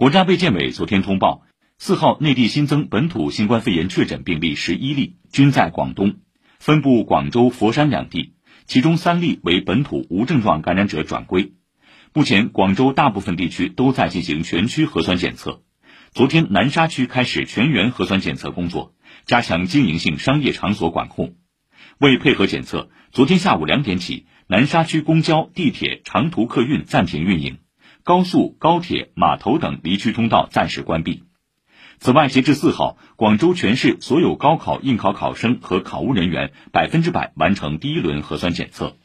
国家卫健委昨天通报，四号内地新增本土新冠肺炎确诊病例十一例，均在广东，分布广州、佛山两地，其中三例为本土无症状感染者转归。目前，广州大部分地区都在进行全区核酸检测。昨天，南沙区开始全员核酸检测工作，加强经营性商业场所管控。为配合检测，昨天下午两点起，南沙区公交、地铁、长途客运暂停运营。高速、高铁、码头等离区通道暂时关闭。此外，截至四号，广州全市所有高考应考考生和考务人员百分之百完成第一轮核酸检测。